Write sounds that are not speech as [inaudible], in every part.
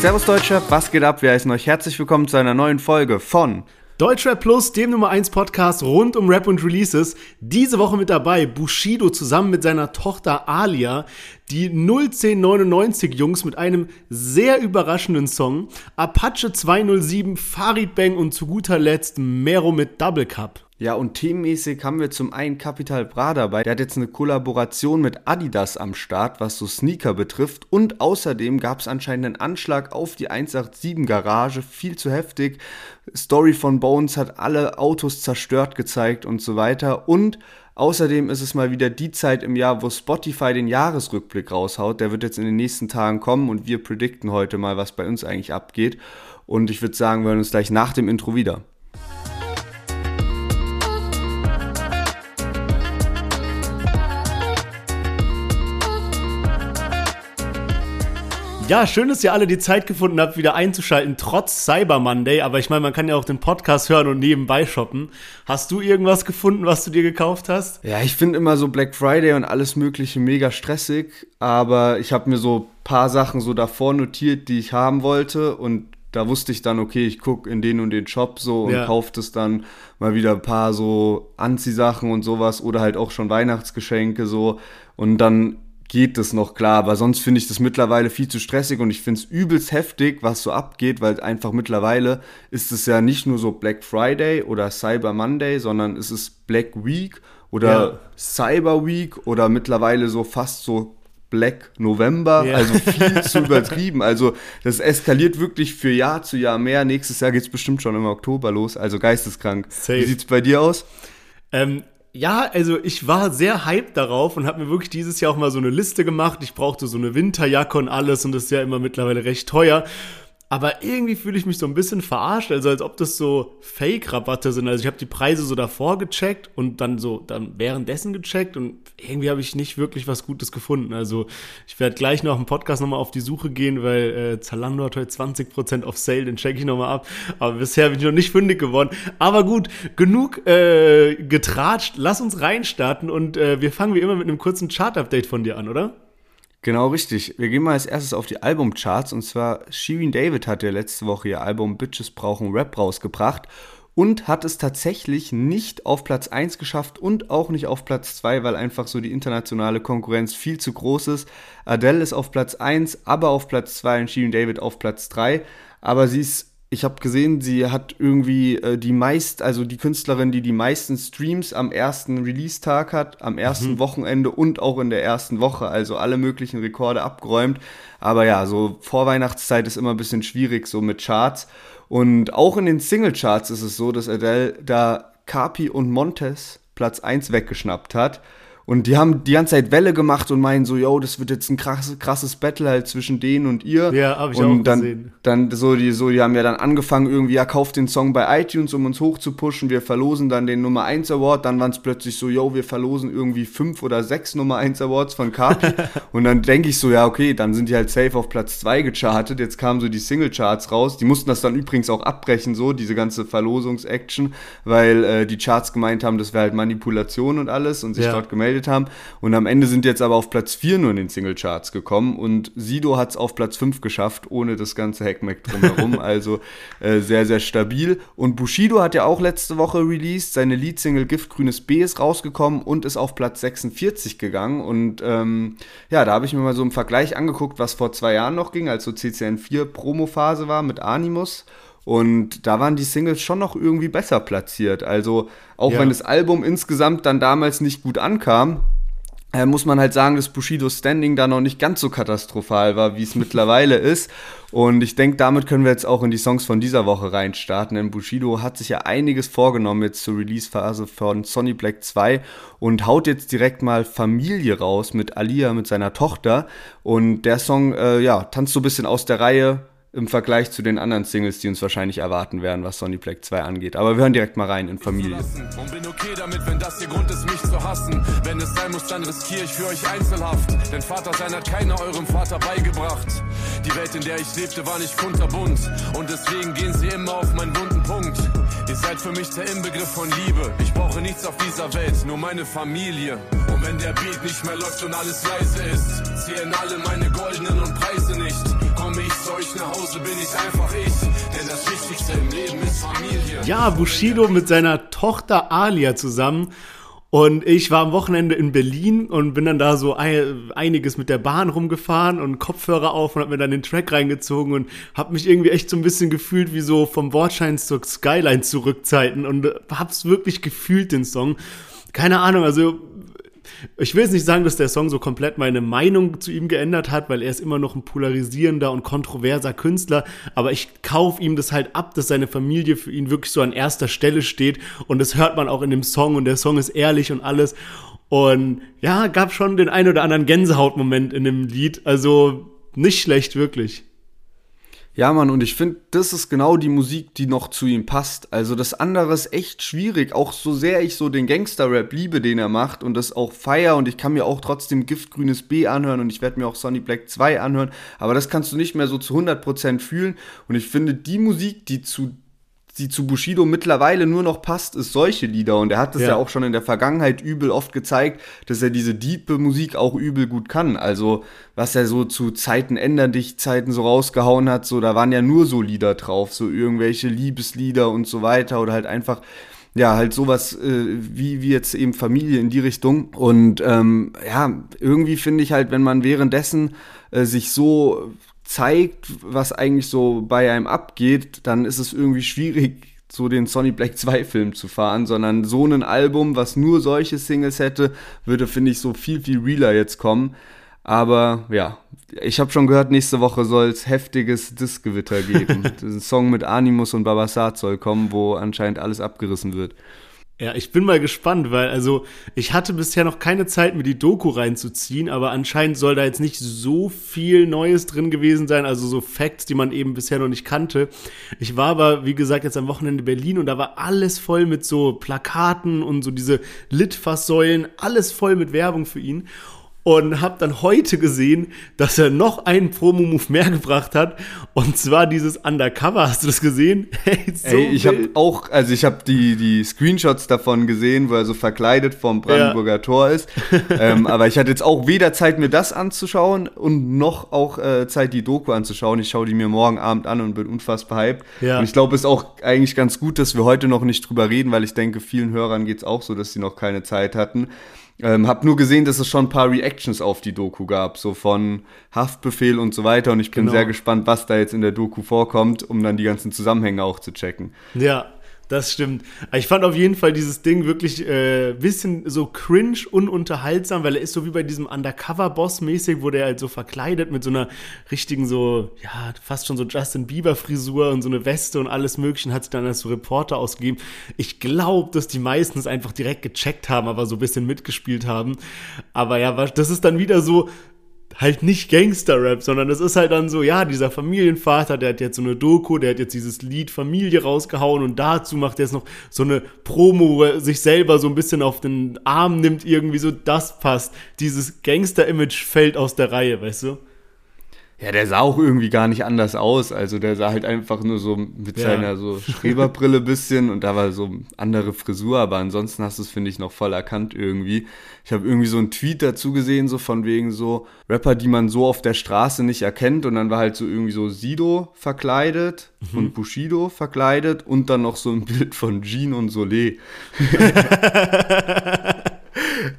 Servus Deutscher, was geht ab? Wir heißen euch herzlich willkommen zu einer neuen Folge von Deutschrap Plus, dem Nummer 1 Podcast rund um Rap und Releases. Diese Woche mit dabei Bushido zusammen mit seiner Tochter Alia, die 01099 Jungs mit einem sehr überraschenden Song, Apache 207, Farid Bang und zu guter Letzt Mero mit Double Cup. Ja, und themenmäßig haben wir zum einen Capital Bra dabei. Der hat jetzt eine Kollaboration mit Adidas am Start, was so Sneaker betrifft. Und außerdem gab es anscheinend einen Anschlag auf die 187 Garage. Viel zu heftig. Story von Bones hat alle Autos zerstört gezeigt und so weiter. Und Außerdem ist es mal wieder die Zeit im Jahr, wo Spotify den Jahresrückblick raushaut. Der wird jetzt in den nächsten Tagen kommen und wir predikten heute mal, was bei uns eigentlich abgeht. Und ich würde sagen, wir hören uns gleich nach dem Intro wieder. Ja, schön, dass ihr alle die Zeit gefunden habt, wieder einzuschalten, trotz Cyber Monday. Aber ich meine, man kann ja auch den Podcast hören und nebenbei shoppen. Hast du irgendwas gefunden, was du dir gekauft hast? Ja, ich finde immer so Black Friday und alles Mögliche mega stressig. Aber ich habe mir so paar Sachen so davor notiert, die ich haben wollte. Und da wusste ich dann, okay, ich gucke in den und den Shop so und ja. kaufe das dann mal wieder ein paar so Anziehsachen und sowas oder halt auch schon Weihnachtsgeschenke so. Und dann geht das noch klar, aber sonst finde ich das mittlerweile viel zu stressig und ich finde es übelst heftig, was so abgeht, weil einfach mittlerweile ist es ja nicht nur so Black Friday oder Cyber Monday, sondern es ist Black Week oder ja. Cyber Week oder mittlerweile so fast so Black November, ja. also viel [laughs] zu übertrieben. Also das eskaliert wirklich für Jahr zu Jahr mehr. Nächstes Jahr geht es bestimmt schon im Oktober los, also geisteskrank. Safe. Wie sieht es bei dir aus? Ähm, ja, also ich war sehr hyped darauf und habe mir wirklich dieses Jahr auch mal so eine Liste gemacht. Ich brauchte so eine Winterjacke und alles und das ist ja immer mittlerweile recht teuer. Aber irgendwie fühle ich mich so ein bisschen verarscht, also als ob das so Fake-Rabatte sind. Also ich habe die Preise so davor gecheckt und dann so dann währenddessen gecheckt und irgendwie habe ich nicht wirklich was Gutes gefunden. Also ich werde gleich noch im Podcast nochmal auf die Suche gehen, weil äh, Zalando hat heute 20% auf Sale, den checke ich nochmal ab. Aber bisher bin ich noch nicht fündig geworden. Aber gut, genug äh, getratscht. Lass uns reinstarten und äh, wir fangen wie immer mit einem kurzen Chart-Update von dir an, oder? Genau richtig. Wir gehen mal als erstes auf die Albumcharts und zwar Shirin David hat ja letzte Woche ihr Album Bitches brauchen Rap rausgebracht und hat es tatsächlich nicht auf Platz 1 geschafft und auch nicht auf Platz 2, weil einfach so die internationale Konkurrenz viel zu groß ist. Adele ist auf Platz 1, aber auf Platz 2 und Shirin David auf Platz 3, aber sie ist ich habe gesehen, sie hat irgendwie äh, die meist, also die Künstlerin, die die meisten Streams am ersten Release-Tag hat, am ersten mhm. Wochenende und auch in der ersten Woche, also alle möglichen Rekorde abgeräumt. Aber ja, so Vorweihnachtszeit ist immer ein bisschen schwierig, so mit Charts. Und auch in den Single-Charts ist es so, dass Adele da Carpi und Montes Platz 1 weggeschnappt hat. Und die haben die ganze Zeit Welle gemacht und meinen so, yo, das wird jetzt ein krasses, krasses Battle halt zwischen denen und ihr. Ja, hab ich und auch dann, gesehen. Dann so, die, so, die haben ja dann angefangen, irgendwie, ja, kauft den Song bei iTunes, um uns hoch zu pushen. Wir verlosen dann den Nummer 1 Award. Dann waren es plötzlich so, yo, wir verlosen irgendwie fünf oder sechs Nummer 1 Awards von Carpi. [laughs] und dann denke ich so, ja, okay, dann sind die halt safe auf Platz 2 gechartet. Jetzt kamen so die Single-Charts raus. Die mussten das dann übrigens auch abbrechen, so, diese ganze Verlosungs-Action, weil äh, die Charts gemeint haben, das wäre halt Manipulation und alles und sich ja. dort gemeldet haben. Und am Ende sind jetzt aber auf Platz 4 nur in den Singlecharts gekommen und Sido hat es auf Platz 5 geschafft, ohne das ganze Hackmack drumherum. [laughs] also äh, sehr, sehr stabil. Und Bushido hat ja auch letzte Woche released. Seine Leadsingle Giftgrünes B ist rausgekommen und ist auf Platz 46 gegangen. Und ähm, ja, da habe ich mir mal so im Vergleich angeguckt, was vor zwei Jahren noch ging, als so CCN 4 Promo-Phase war mit Animus. Und da waren die Singles schon noch irgendwie besser platziert. Also auch ja. wenn das Album insgesamt dann damals nicht gut ankam, äh, muss man halt sagen, dass Bushidos Standing da noch nicht ganz so katastrophal war, wie es [laughs] mittlerweile ist. Und ich denke, damit können wir jetzt auch in die Songs von dieser Woche reinstarten, denn Bushido hat sich ja einiges vorgenommen jetzt zur Release-Phase von Sonny Black 2 und haut jetzt direkt mal Familie raus mit Alia, mit seiner Tochter. Und der Song, äh, ja, tanzt so ein bisschen aus der Reihe, im Vergleich zu den anderen Singles, die uns wahrscheinlich erwarten werden, was Sonny Black 2 angeht. Aber wir hören direkt mal rein in Familie. Und bin okay damit, wenn das ihr Grund ist, mich zu hassen. Wenn es sein muss, dann riskiere ich für euch Einzelhaft. Denn Vater sein hat keiner eurem Vater beigebracht. Die Welt, in der ich lebte, war nicht kunterbunt. Und deswegen gehen sie immer auf meinen wunden Punkt. Ihr seid für mich der Inbegriff von Liebe. Ich brauche nichts auf dieser Welt, nur meine Familie. Und wenn der Beat nicht mehr läuft und alles leise ist, zählen alle meine goldenen und Preise nicht. Komme ich zu nach Hause, bin ich einfach ich. Denn das Wichtigste im Leben ist Familie. Ja, Bushido mit seiner Tochter Alia zusammen. Und ich war am Wochenende in Berlin und bin dann da so einiges mit der Bahn rumgefahren und Kopfhörer auf und hab mir dann den Track reingezogen und hab mich irgendwie echt so ein bisschen gefühlt wie so vom Wortschein zur Skyline zurückzeiten und hab's wirklich gefühlt, den Song. Keine Ahnung, also ich will jetzt nicht sagen, dass der Song so komplett meine Meinung zu ihm geändert hat, weil er ist immer noch ein polarisierender und kontroverser Künstler, aber ich kaufe ihm das halt ab, dass seine Familie für ihn wirklich so an erster Stelle steht und das hört man auch in dem Song und der Song ist ehrlich und alles und ja, gab schon den ein oder anderen Gänsehautmoment in dem Lied, also nicht schlecht wirklich. Ja, Mann, und ich finde, das ist genau die Musik, die noch zu ihm passt. Also das andere ist echt schwierig, auch so sehr ich so den Gangster-Rap liebe, den er macht und das auch feier und ich kann mir auch trotzdem Giftgrünes B anhören und ich werde mir auch Sonny Black 2 anhören, aber das kannst du nicht mehr so zu 100% fühlen und ich finde, die Musik, die zu die zu Bushido mittlerweile nur noch passt, ist solche Lieder. Und er hat das ja. ja. auch schon in der Vergangenheit übel oft gezeigt, dass er diese diepe Musik auch übel gut kann. Also, was er so zu Zeiten ändern dich Zeiten so rausgehauen hat, so, da waren ja nur so Lieder drauf, so irgendwelche Liebeslieder und so weiter oder halt einfach ja, halt sowas äh, wie, wie jetzt eben Familie in die Richtung. Und ähm, ja, irgendwie finde ich halt, wenn man währenddessen äh, sich so zeigt, was eigentlich so bei einem abgeht, dann ist es irgendwie schwierig, so den Sonny Black 2 Film zu fahren, sondern so ein Album, was nur solche Singles hätte, würde, finde ich, so viel, viel realer jetzt kommen. Aber ja, ich habe schon gehört, nächste Woche soll es heftiges Diskgewitter geben. [laughs] ein Song mit Animus und Babasat soll kommen, wo anscheinend alles abgerissen wird. Ja, ich bin mal gespannt, weil also ich hatte bisher noch keine Zeit, mir die Doku reinzuziehen, aber anscheinend soll da jetzt nicht so viel Neues drin gewesen sein, also so Facts, die man eben bisher noch nicht kannte. Ich war aber, wie gesagt, jetzt am Wochenende in Berlin und da war alles voll mit so Plakaten und so diese Litfaßsäulen, alles voll mit Werbung für ihn und habe dann heute gesehen, dass er noch einen Promo-Move mehr gebracht hat und zwar dieses Undercover. Hast du das gesehen? [laughs] Hey, so Ey, ich habe auch, also ich habe die, die Screenshots davon gesehen, wo er so verkleidet vom Brandenburger ja. Tor ist. [laughs] ähm, aber ich hatte jetzt auch weder Zeit, mir das anzuschauen und noch auch äh, Zeit, die Doku anzuschauen. Ich schaue die mir morgen Abend an und bin unfassbar hyped. Ja. Und ich glaube, es ist auch eigentlich ganz gut, dass wir heute noch nicht drüber reden, weil ich denke, vielen Hörern geht es auch so, dass sie noch keine Zeit hatten. Ähm, hab nur gesehen, dass es schon ein paar Reactions auf die Doku gab, so von Haftbefehl und so weiter. Und ich bin genau. sehr gespannt, was da jetzt in der Doku vorkommt, um dann die ganzen Zusammenhänge auch zu checken. Ja, das stimmt. Ich fand auf jeden Fall dieses Ding wirklich äh, bisschen so cringe, ununterhaltsam, weil er ist so wie bei diesem Undercover-Boss-mäßig, wo der halt so verkleidet mit so einer richtigen so, ja, fast schon so Justin Bieber-Frisur und so eine Weste und alles mögliche und hat sich dann als so Reporter ausgegeben. Ich glaube, dass die meisten es einfach direkt gecheckt haben, aber so ein bisschen mitgespielt haben. Aber ja, das ist dann wieder so, halt nicht Gangster-Rap, sondern es ist halt dann so, ja, dieser Familienvater, der hat jetzt so eine Doku, der hat jetzt dieses Lied Familie rausgehauen und dazu macht er jetzt noch so eine Promo, wo er sich selber so ein bisschen auf den Arm nimmt, irgendwie so, das passt. Dieses Gangster-Image fällt aus der Reihe, weißt du? Ja, der sah auch irgendwie gar nicht anders aus. Also der sah halt einfach nur so mit ja. seiner so [laughs] Schreberbrille bisschen und da war so andere Frisur, aber ansonsten hast du es, finde ich, noch voll erkannt irgendwie. Ich habe irgendwie so einen Tweet dazu gesehen, so von wegen so Rapper, die man so auf der Straße nicht erkennt und dann war halt so irgendwie so Sido verkleidet mhm. und Bushido verkleidet und dann noch so ein [laughs] Bild von Jean und Soleil. [laughs]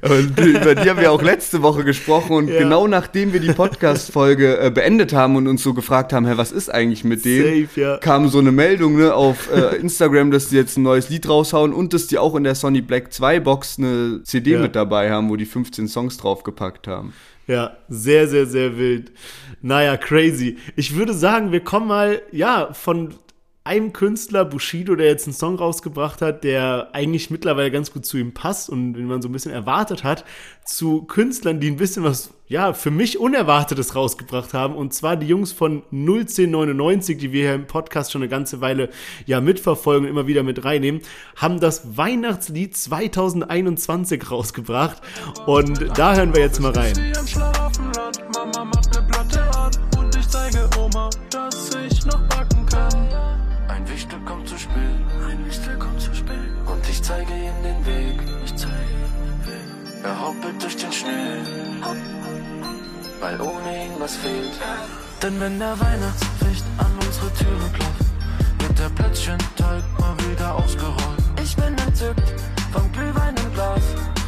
Und über die haben wir auch letzte Woche gesprochen und ja. genau nachdem wir die Podcast-Folge äh, beendet haben und uns so gefragt haben, hä, was ist eigentlich mit denen, Safe, ja. kam so eine Meldung ne, auf äh, Instagram, dass die jetzt ein neues Lied raushauen und dass die auch in der Sony Black 2 Box eine CD ja. mit dabei haben, wo die 15 Songs draufgepackt haben. Ja, sehr, sehr, sehr wild. Naja, crazy. Ich würde sagen, wir kommen mal, ja, von einem Künstler, Bushido, der jetzt einen Song rausgebracht hat, der eigentlich mittlerweile ganz gut zu ihm passt und den man so ein bisschen erwartet hat, zu Künstlern, die ein bisschen was, ja, für mich Unerwartetes rausgebracht haben. Und zwar die Jungs von 01099, die wir hier im Podcast schon eine ganze Weile ja mitverfolgen und immer wieder mit reinnehmen, haben das Weihnachtslied 2021 rausgebracht. Und da hören wir jetzt mal rein. Mama macht eine Platte weil ohne ihn was fehlt. Denn wenn der Weihnachtslicht an unsere Türe klopft, wird der Plätzchenteig mal wieder ausgerollt. Ich bin entzückt vom Glühwein im Glas.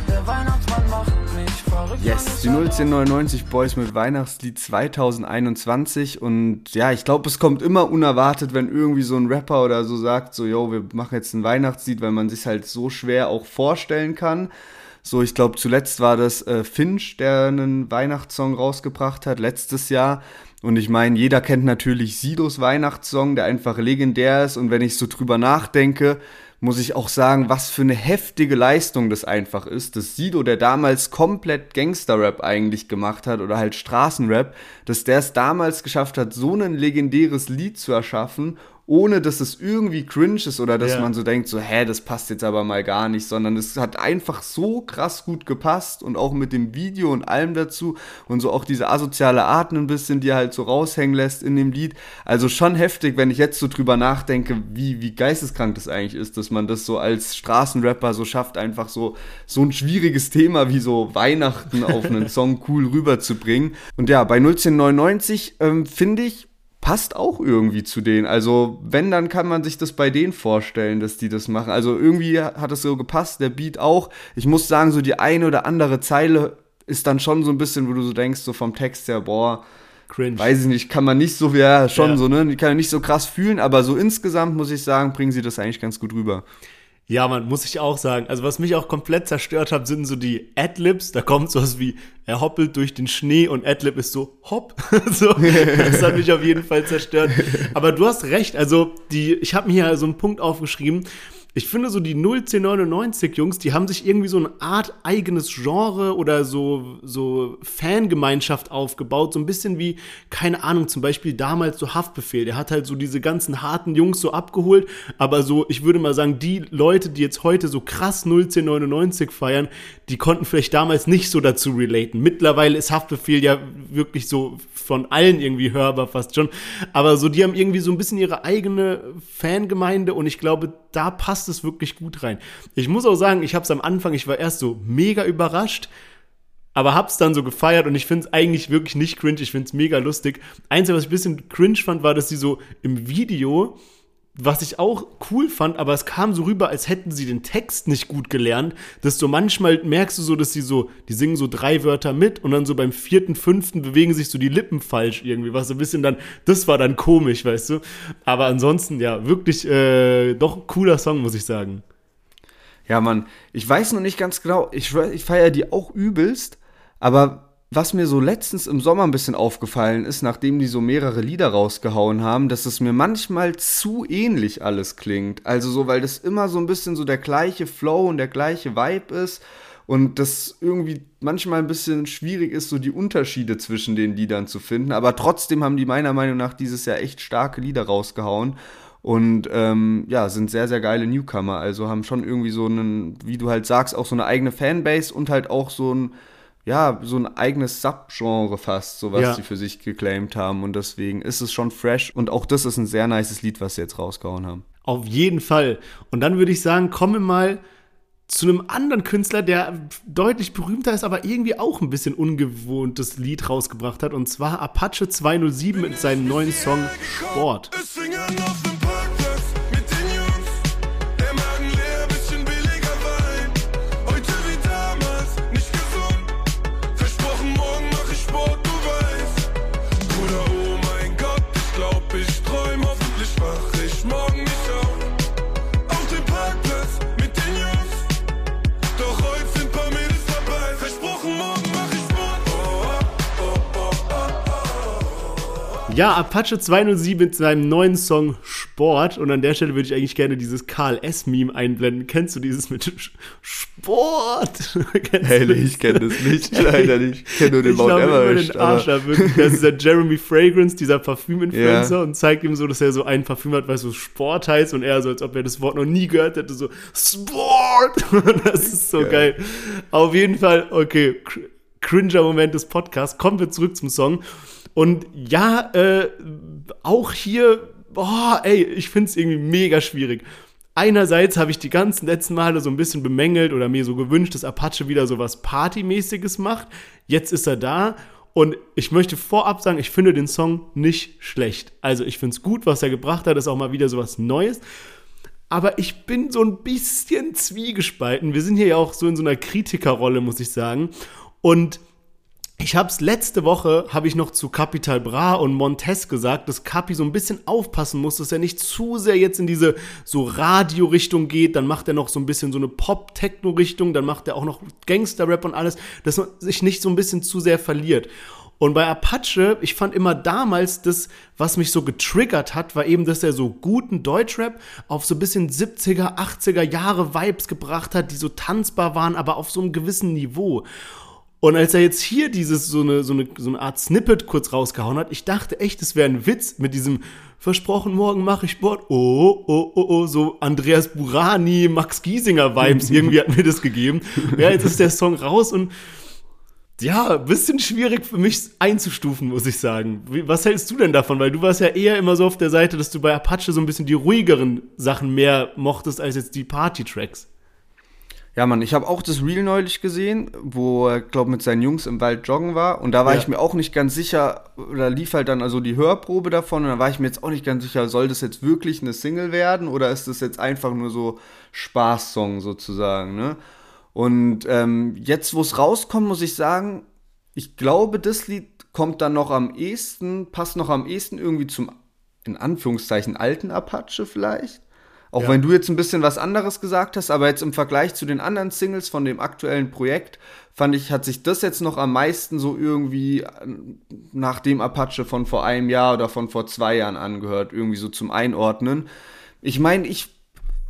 Der Weihnachtsmann macht mich verrückt. Yes, die 01099 Boys mit Weihnachtslied 2021 und ja, ich glaube, es kommt immer unerwartet, wenn irgendwie so ein Rapper oder so sagt, so, yo, wir machen jetzt ein Weihnachtslied, weil man sich halt so schwer auch vorstellen kann. So, ich glaube, zuletzt war das äh, Finch, der einen Weihnachtssong rausgebracht hat, letztes Jahr. Und ich meine, jeder kennt natürlich Sidos Weihnachtssong, der einfach legendär ist. Und wenn ich so drüber nachdenke, muss ich auch sagen, was für eine heftige Leistung das einfach ist, dass Sido, der damals komplett Gangster-Rap eigentlich gemacht hat oder halt Straßenrap, dass der es damals geschafft hat, so ein legendäres Lied zu erschaffen ohne dass es irgendwie cringe ist oder dass Ja. man so denkt, so, hä, das passt jetzt aber mal gar nicht, sondern es hat einfach so krass gut gepasst und auch mit dem Video und allem dazu und so auch diese asoziale Art ein bisschen, die er halt so raushängen lässt in dem Lied. Also schon heftig, wenn ich jetzt so drüber nachdenke, wie, wie geisteskrank das eigentlich ist, dass man das so als Straßenrapper so schafft, einfach so, so ein schwieriges Thema wie so Weihnachten auf einen [laughs] Song cool rüberzubringen. Und ja, bei 01099 ähm, finde ich, passt auch irgendwie zu denen. Also, wenn, dann kann man sich das bei denen vorstellen, dass die das machen. Also, irgendwie hat es so gepasst, der Beat auch. Ich muss sagen, so die eine oder andere Zeile ist dann schon so ein bisschen, wo du so denkst, so vom Text her, boah, Cringe. weiß ich nicht, kann man nicht so, ja, schon Ja. so, ne, die kann man nicht so krass fühlen, aber so insgesamt muss ich sagen, bringen sie das eigentlich ganz gut rüber. Ja, man, muss ich auch sagen. Also, was mich auch komplett zerstört hat, sind so die Adlibs. Da kommt sowas wie, er hoppelt durch den Schnee und Adlib ist so, hopp. [laughs] so, das hat mich auf jeden Fall zerstört. Aber du hast recht. Also, die, ich habe mir hier so einen Punkt aufgeschrieben. Ich finde so die 01099 Jungs, die haben sich irgendwie so eine Art eigenes Genre oder so, so Fangemeinschaft aufgebaut. So ein bisschen wie, keine Ahnung, zum Beispiel damals so Haftbefehl. Der hat halt so diese ganzen harten Jungs so abgeholt. Aber so, ich würde mal sagen, die Leute, die jetzt heute so krass 01099 feiern, die konnten vielleicht damals nicht so dazu relaten. Mittlerweile ist Haftbefehl ja wirklich so von allen irgendwie hörbar fast schon. Aber so, die haben irgendwie so ein bisschen ihre eigene Fangemeinde und ich glaube, da passt es wirklich gut rein. Ich muss auch sagen, ich habe es am Anfang, ich war erst so mega überrascht, aber hab's dann so gefeiert und ich finde es eigentlich wirklich nicht cringe, ich finde es mega lustig. Einzige, was ich ein bisschen cringe fand, war, dass sie so im Video, was ich auch cool fand, aber es kam so rüber, als hätten sie den Text nicht gut gelernt, dass so manchmal merkst du so, dass sie so, die singen so drei Wörter mit und dann so beim vierten, fünften bewegen sich so die Lippen falsch irgendwie, was so ein bisschen dann, das war dann komisch, weißt du. Aber ansonsten, ja, wirklich, äh, doch cooler Song, muss ich sagen. Ja, Mann, ich weiß noch nicht ganz genau, ich, ich feiere die auch übelst, aber was mir so letztens im Sommer ein bisschen aufgefallen ist, nachdem die so mehrere Lieder rausgehauen haben, dass es mir manchmal zu ähnlich alles klingt. Also so, weil das immer so ein bisschen so der gleiche Flow und der gleiche Vibe ist und das irgendwie manchmal ein bisschen schwierig ist, so die Unterschiede zwischen den Liedern zu finden. Aber trotzdem haben die meiner Meinung nach dieses Jahr echt starke Lieder rausgehauen. Und ähm, ja, sind sehr, sehr geile Newcomer. Also haben schon irgendwie so einen, wie du halt sagst, auch so eine eigene Fanbase und halt auch so ein, ja, so ein eigenes Subgenre fast, so was Ja. sie für sich geclaimed haben. Und deswegen ist es schon fresh. Und auch das ist ein sehr nices Lied, was sie jetzt rausgehauen haben. Auf jeden Fall. Und dann würde ich sagen, kommen wir mal zu einem anderen Künstler, der deutlich berühmter ist, aber irgendwie auch ein bisschen ungewohntes Lied rausgebracht hat. Und zwar Apache 207 mit seinem neuen Song Sport. Singen Ja, Apache 207 mit seinem neuen Song Sport. Und an der Stelle würde ich eigentlich gerne dieses Karl S-Meme einblenden. Kennst du dieses mit Sport? Hey, ich kenne das nicht, leider nicht. Ich kenne nur den ich Mount immer Everest. den Arsch ab. Das ist der Jeremy Fragrance, dieser Parfüm-Influencer, Ja. und zeigt ihm so, dass er so ein Parfüm hat, was so Sport heißt, und er so, als ob er das Wort noch nie gehört hätte, so Sport! Das ist so geil. Auf jeden Fall, okay, cr- cringer Moment des Podcasts. Kommen wir zurück zum Song. Und ja, äh, auch hier, boah, ey, ich finde es irgendwie mega schwierig. Einerseits habe ich die ganzen letzten Male so ein bisschen bemängelt oder mir so gewünscht, dass Apache wieder so was Partymäßiges macht. Jetzt ist er da Und ich möchte vorab sagen, ich finde den Song nicht schlecht. Also ich finde es gut, was er gebracht hat, ist auch mal wieder sowas Neues. Aber ich bin so ein bisschen zwiegespalten. Wir sind hier ja auch so in so einer Kritikerrolle, muss ich sagen. Und ich habe es letzte Woche, habe ich noch zu Capital Bra und Montes gesagt, dass Capi so ein bisschen aufpassen muss, dass er nicht zu sehr jetzt in diese so Radio-Richtung geht. Dann macht er noch so ein bisschen so eine Pop-Techno-Richtung, dann macht er auch noch Gangster-Rap und alles, dass man sich nicht so ein bisschen zu sehr verliert. Und bei Apache, ich fand immer damals das, was mich so getriggert hat, war eben, dass er so guten Deutschrap auf so ein bisschen 70er, 80er Jahre Vibes gebracht hat, die so tanzbar waren, aber auf so einem gewissen Niveau. Und als er jetzt hier dieses so eine, so eine, so eine Art Snippet kurz rausgehauen hat, ich dachte echt, es wäre ein Witz mit diesem versprochen, morgen mache ich Sport. Oh, oh, oh, oh, so Andreas Burani, Max Giesinger Vibes, [laughs] irgendwie hat mir das gegeben. Ja, jetzt ist der Song raus und ja, bisschen schwierig für mich einzustufen, muss ich sagen. Was hältst du denn davon? Weil du warst ja eher immer so auf der Seite, dass du bei Apache so ein bisschen die ruhigeren Sachen mehr mochtest als jetzt die Party-Tracks. Ja, Mann, ich habe auch das Reel neulich gesehen, wo er, glaube mit seinen Jungs im Wald joggen war. Und da war ja. ich mir auch nicht ganz sicher, da lief halt dann also die Hörprobe davon. Und da war ich mir jetzt auch nicht ganz sicher, soll das jetzt wirklich eine Single werden oder ist das jetzt einfach nur so Spaßsong sozusagen, ne? Und ähm, jetzt, wo es rauskommt, muss ich sagen, ich glaube, das Lied kommt dann noch am ehesten, passt noch am ehesten irgendwie zum, in Anführungszeichen, alten Apache vielleicht. Auch ja. wenn du jetzt ein bisschen was anderes gesagt hast, aber jetzt im Vergleich zu den anderen Singles von dem aktuellen Projekt, fand ich, hat sich das jetzt noch am meisten so irgendwie äh, nach dem Apache von vor einem Jahr oder von vor zwei Jahren angehört, irgendwie so zum Einordnen. Ich meine, ich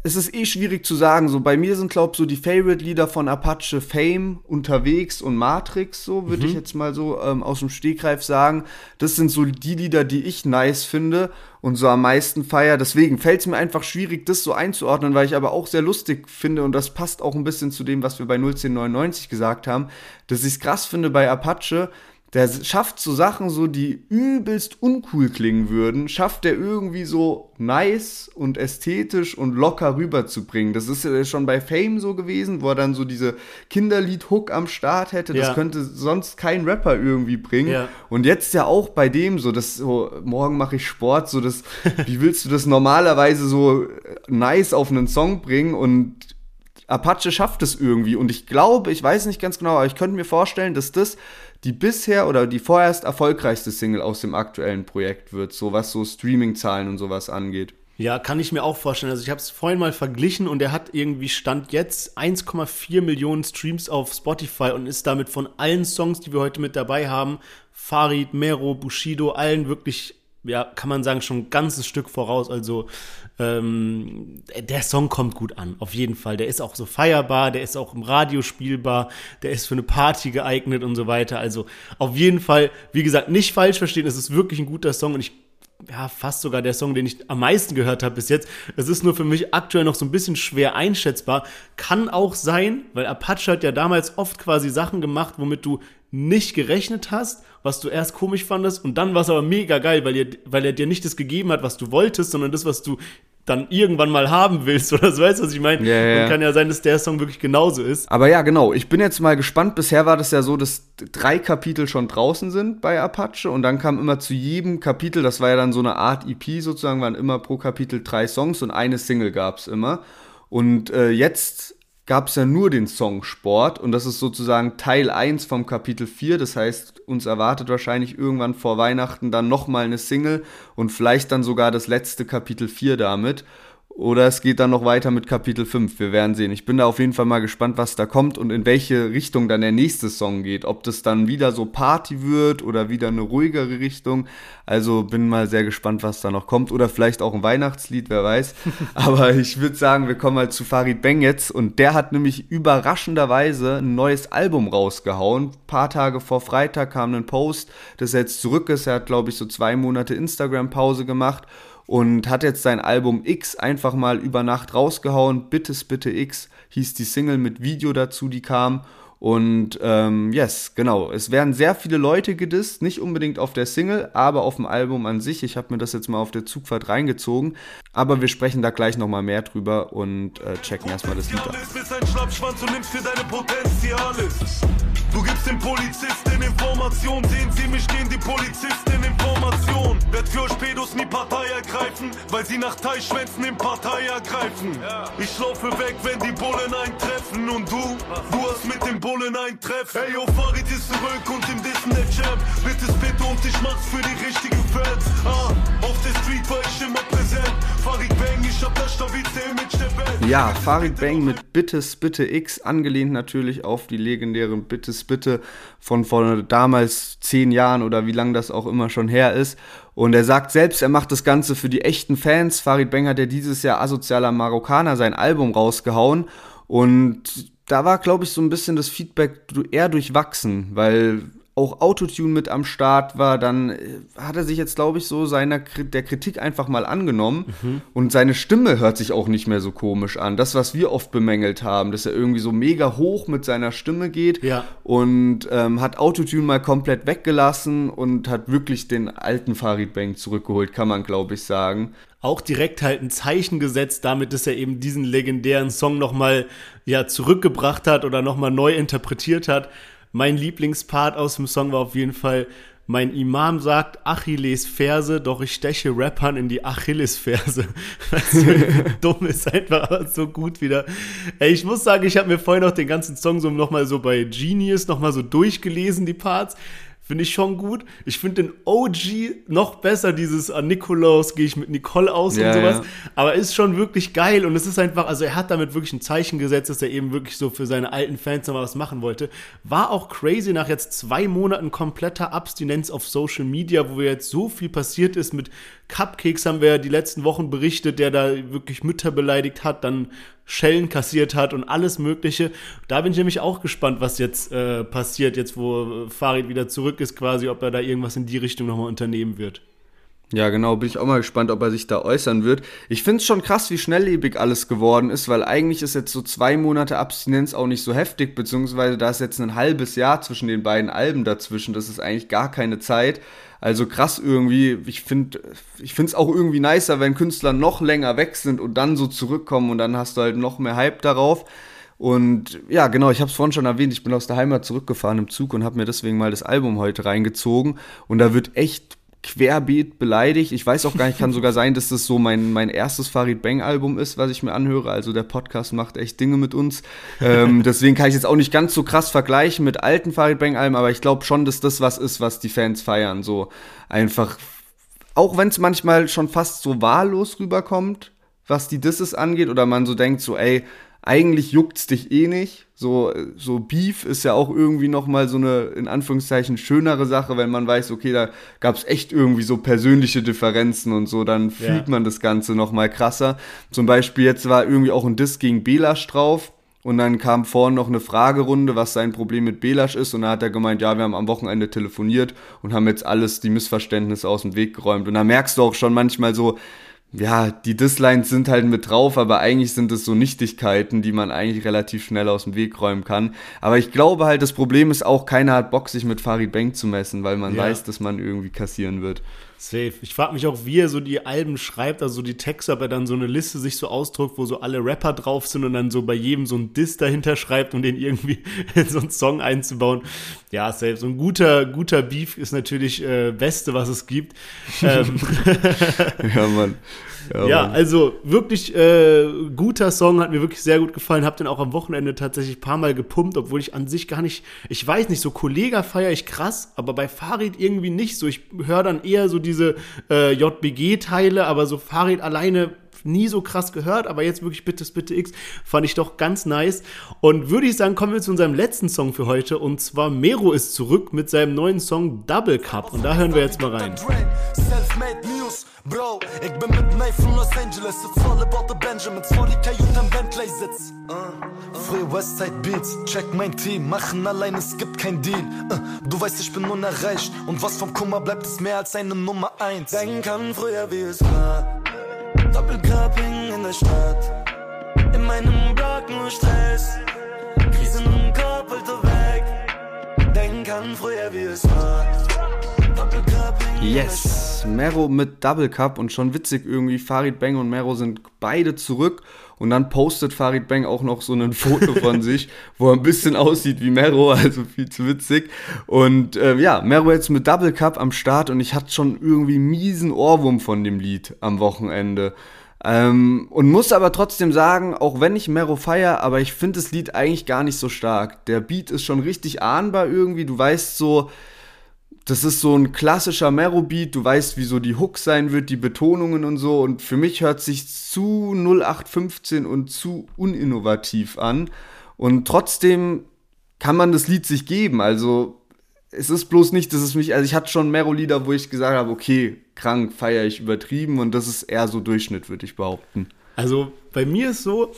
es ist eh schwierig zu sagen. So bei mir sind glaube so die Favorite-Lieder von Apache Fame, Unterwegs und Matrix. So würde mhm. ich jetzt mal so ähm, aus dem Stegreif sagen. Das sind so die Lieder, die ich nice finde und so am meisten feier. Deswegen fällt es mir einfach schwierig, das so einzuordnen, weil ich aber auch sehr lustig finde und das passt auch ein bisschen zu dem, was wir bei 01099 gesagt haben, dass ich es krass finde bei Apache der schafft so Sachen so, die übelst uncool klingen würden, schafft er irgendwie so nice und ästhetisch und locker rüberzubringen. Das ist ja schon bei Fame so gewesen, wo er dann so diese Kinderlied-Hook am Start hätte. Das ja. könnte sonst kein Rapper irgendwie bringen. Ja. Und jetzt ja auch bei dem so, das so, morgen mache ich Sport, so das, [laughs] wie willst du das normalerweise so nice auf einen Song bringen und Apache schafft es irgendwie. Und ich glaube, ich weiß nicht ganz genau, aber ich könnte mir vorstellen, dass das die bisher oder die vorerst erfolgreichste Single aus dem aktuellen Projekt wird, so was so Streaming-Zahlen und sowas angeht. Ja, kann ich mir auch vorstellen. Also ich habe es vorhin mal verglichen und er hat irgendwie Stand jetzt 1,4 Millionen Streams auf Spotify und ist damit von allen Songs, die wir heute mit dabei haben, Farid, Mero, Bushido, allen wirklich ja, kann man sagen, schon ein ganzes Stück voraus. Also ähm, der Song kommt gut an, auf jeden Fall. Der ist auch so feierbar, der ist auch im Radio spielbar, der ist für eine Party geeignet und so weiter. Also auf jeden Fall, wie gesagt, nicht falsch verstehen, es ist wirklich ein guter Song und ich ja, fast sogar der Song, den ich am meisten gehört habe bis jetzt. Es ist nur für mich aktuell noch so ein bisschen schwer einschätzbar. Kann auch sein, weil Apache hat ja damals oft quasi Sachen gemacht, womit du nicht gerechnet hast, was du erst komisch fandest und dann war es aber mega geil, weil er, weil er dir nicht das gegeben hat, was du wolltest, sondern das, was du dann irgendwann mal haben willst [laughs] oder so, weißt du, was ich meine? Ja, ja. Und kann ja sein, dass der Song wirklich genauso ist. Aber ja, genau. Ich bin jetzt mal gespannt. Bisher war das ja so, dass drei Kapitel schon draußen sind bei Apache und dann kam immer zu jedem Kapitel, das war ja dann so eine Art EP sozusagen, waren immer pro Kapitel drei Songs und eine Single gab es immer. Und äh, jetzt gab es ja nur den Song Sport und das ist sozusagen Teil 1 vom Kapitel 4. Das heißt, uns erwartet wahrscheinlich irgendwann vor Weihnachten dann nochmal eine Single und vielleicht dann sogar das letzte Kapitel 4 damit. Oder es geht dann noch weiter mit Kapitel 5. Wir werden sehen. Ich bin da auf jeden Fall mal gespannt, was da kommt und in welche Richtung dann der nächste Song geht. Ob das dann wieder so Party wird oder wieder eine ruhigere Richtung. Also bin mal sehr gespannt, was da noch kommt. Oder vielleicht auch ein Weihnachtslied, wer weiß. [laughs] Aber ich würde sagen, wir kommen mal zu Farid Beng jetzt. Und der hat nämlich überraschenderweise ein neues Album rausgehauen. Ein paar Tage vor Freitag kam ein Post, dass er jetzt zurück ist. Er hat, glaube ich, so zwei Monate Instagram-Pause gemacht und hat jetzt sein Album X einfach mal über Nacht rausgehauen. Bittes, bitte X hieß die Single mit Video dazu, die kam. Und ähm, yes, genau. Es werden sehr viele Leute gedisst, nicht unbedingt auf der Single, aber auf dem Album an sich. Ich habe mir das jetzt mal auf der Zugfahrt reingezogen. Aber wir sprechen da gleich nochmal mehr drüber und äh, checken erstmal das Lied ab. Du gibst den Polizisten Information, sehen sie mich, gehen die Polizisten Information. Werd für euch Pedos nie Partei ergreifen, weil sie nach Teilschwänzen in Partei ergreifen. Ich laufe weg, wenn die Bullen eintreffen und du, du hast mit den Bullen eintreffen. Hey, yo, Farid ist zurück und im Dissen der Champ. Bitte bitte und ich mach's für die richtigen Fans. Ah, auf der Street war ich immer präsent. Farid Bang, ich hab das stabilste Image der Welt. Ja, Farid Bang mit Bittes Bitte X, angelehnt natürlich auf die legendären Bittes Bitte von vor damals zehn Jahren oder wie lange das auch immer schon her ist. Und er sagt selbst, er macht das Ganze für die echten Fans. Farid Bang hat ja dieses Jahr Asozialer Marokkaner sein Album rausgehauen. Und da war, glaube ich, so ein bisschen das Feedback eher durchwachsen, weil auch Autotune mit am Start war, dann äh, hat er sich jetzt, glaube ich, so seiner der Kritik einfach mal angenommen mhm. und seine Stimme hört sich auch nicht mehr so komisch an. Das, was wir oft bemängelt haben, dass er irgendwie so mega hoch mit seiner Stimme geht Ja. und ähm, hat Autotune mal komplett weggelassen und hat wirklich den alten Farid Bang zurückgeholt, kann man, glaube ich, sagen. auch direkt halt ein Zeichen gesetzt, damit dass er eben diesen legendären Song nochmal ja, zurückgebracht hat oder nochmal neu interpretiert hat. Mein Lieblingspart aus dem Song war auf jeden Fall, mein Imam sagt Achilles Ferse, doch ich steche Rappern in die Achillesferse. [laughs] Was so [laughs] dumm ist einfach aber so gut wieder. Ey, ich muss sagen, ich habe mir vorhin noch den ganzen Song so nochmal so bei Genius nochmal so durchgelesen, die Parts. Finde ich schon gut. Ich finde den OG noch besser, dieses an Nikolaus gehe ich mit Nicole aus Ja, und sowas. ja. Aber ist schon wirklich geil und es ist einfach, also er hat damit wirklich ein Zeichen gesetzt, dass er eben wirklich so für seine alten Fans nochmal was machen wollte. War auch crazy nach jetzt zwei Monaten kompletter Abstinenz auf Social Media, wo jetzt so viel passiert ist mit Cupcakes haben wir ja die letzten Wochen berichtet, der da wirklich Mütter beleidigt hat, dann Schellen kassiert hat und alles Mögliche. Da bin ich nämlich auch gespannt, was jetzt äh, passiert, jetzt wo Farid wieder zurück ist, quasi, ob er da irgendwas in die Richtung nochmal unternehmen wird. Ja, genau, bin ich auch mal gespannt, ob er sich da äußern wird. Ich finde es schon krass, wie schnelllebig alles geworden ist, weil eigentlich ist jetzt so zwei Monate Abstinenz auch nicht so heftig, beziehungsweise da ist jetzt ein halbes Jahr zwischen den beiden Alben dazwischen. Das ist eigentlich gar keine Zeit. Also krass irgendwie. Ich finde ich es auch irgendwie nicer, wenn Künstler noch länger weg sind und dann so zurückkommen und dann hast du halt noch mehr Hype darauf. Und ja, genau, ich habe es vorhin schon erwähnt, ich bin aus der Heimat zurückgefahren im Zug und habe mir deswegen mal das Album heute reingezogen. Und da wird echt querbeet beleidigt. Ich weiß auch gar nicht, kann [laughs] sogar sein, dass das so mein, mein erstes Farid Bang Album ist, was ich mir anhöre. Also der Podcast macht echt Dinge mit uns. Ähm, [laughs] deswegen kann ich jetzt auch nicht ganz so krass vergleichen mit alten Farid Bang Alben, aber ich glaube schon, dass das was ist, was die Fans feiern. So einfach, auch wenn es manchmal schon fast so wahllos rüberkommt, was die Disses angeht, oder man so denkt, so, ey, eigentlich juckt's dich eh nicht. So, so Beef ist ja auch irgendwie nochmal so eine, in Anführungszeichen, schönere Sache, wenn man weiß, okay, da gab's echt irgendwie so persönliche Differenzen und so, dann fühlt Ja. man das Ganze nochmal krasser. Zum Beispiel jetzt war irgendwie auch ein Diss gegen Belasch drauf. Und dann kam vorhin noch eine Fragerunde, was sein Problem mit Belasch ist. Und da hat er gemeint, ja, wir haben am Wochenende telefoniert und haben jetzt alles, die Missverständnisse aus dem Weg geräumt. Und da merkst du auch schon manchmal so, ja, die Dislines sind halt mit drauf, aber eigentlich sind es so Nichtigkeiten, die man eigentlich relativ schnell aus dem Weg räumen kann. Aber ich glaube halt, das Problem ist auch, keiner hat Bock, sich mit Farid Bang zu messen, weil man Ja. weiß, dass man irgendwie kassieren wird. Safe. Ich frage mich auch, wie er so die Alben schreibt, also die Texte, ob er dann so eine Liste sich so ausdruckt, wo so alle Rapper drauf sind und dann so bei jedem so ein Diss dahinter schreibt, um den irgendwie [laughs] in so einen Song einzubauen. Ja, safe. So ein guter, guter Beef ist natürlich äh, Beste, was es gibt. ähm, [laughs] Ja, Mann. Ja, Mann. also wirklich äh, guter Song, hat mir wirklich sehr gut gefallen. Hab den auch am Wochenende tatsächlich ein paar Mal gepumpt, obwohl ich an sich gar nicht, ich weiß nicht, so Kollega feiere ich krass, aber bei Farid irgendwie nicht so. Ich höre dann eher so diese äh, JBG-Teile, aber so Farid alleine nie so krass gehört, aber jetzt wirklich Bittes Bitte X fand ich doch ganz nice. Und würde ich sagen, kommen wir zu unserem letzten Song für heute und zwar Mero ist zurück mit seinem neuen Song Double Cup und da hören wir jetzt mal rein. Self-made Bro. Ich bin mit Nate von Los Angeles. It's all about the Benjamins. 40k und ein Bentley Sitz. Uh. Frühe Westside Beats. Check mein Team. Machen allein, es gibt kein Deal. Uh. Du weißt, ich bin unerreicht. Und was vom Kummer bleibt, ist mehr als eine Nummer 1. Denken kann früher, wie es war. Doppelcupping in der Stadt. In meinem Block nur Stress. Krisen im Kopf, weg. Denken kann früher, wie es war. Doppelcupping in der Stadt. Mero mit Double Cup und schon witzig irgendwie, Farid Bang und Mero sind beide zurück Und dann postet Farid Bang auch noch so ein Foto von [laughs] sich, wo er ein bisschen aussieht wie Mero, also viel zu witzig. Und äh, ja, Mero jetzt mit Double Cup am Start und ich hatte schon irgendwie miesen Ohrwurm von dem Lied am Wochenende. Ähm, und muss aber trotzdem sagen, auch wenn ich Mero feier, aber ich finde das Lied eigentlich gar nicht so stark. Der Beat ist schon richtig ahnbar irgendwie. Du weißt so, das ist so ein klassischer Mero-Beat. Du weißt, wie so die Hook sein wird, die Betonungen und so. Und für mich hört sich zu 0815 und zu uninnovativ an. Und trotzdem kann man das Lied sich geben. Also es ist bloß nicht, dass es mich, also ich hatte schon Mero-Lieder, wo ich gesagt habe, okay, krank, feiere ich übertrieben und das ist eher so Durchschnitt, würde ich behaupten. Also bei mir ist so,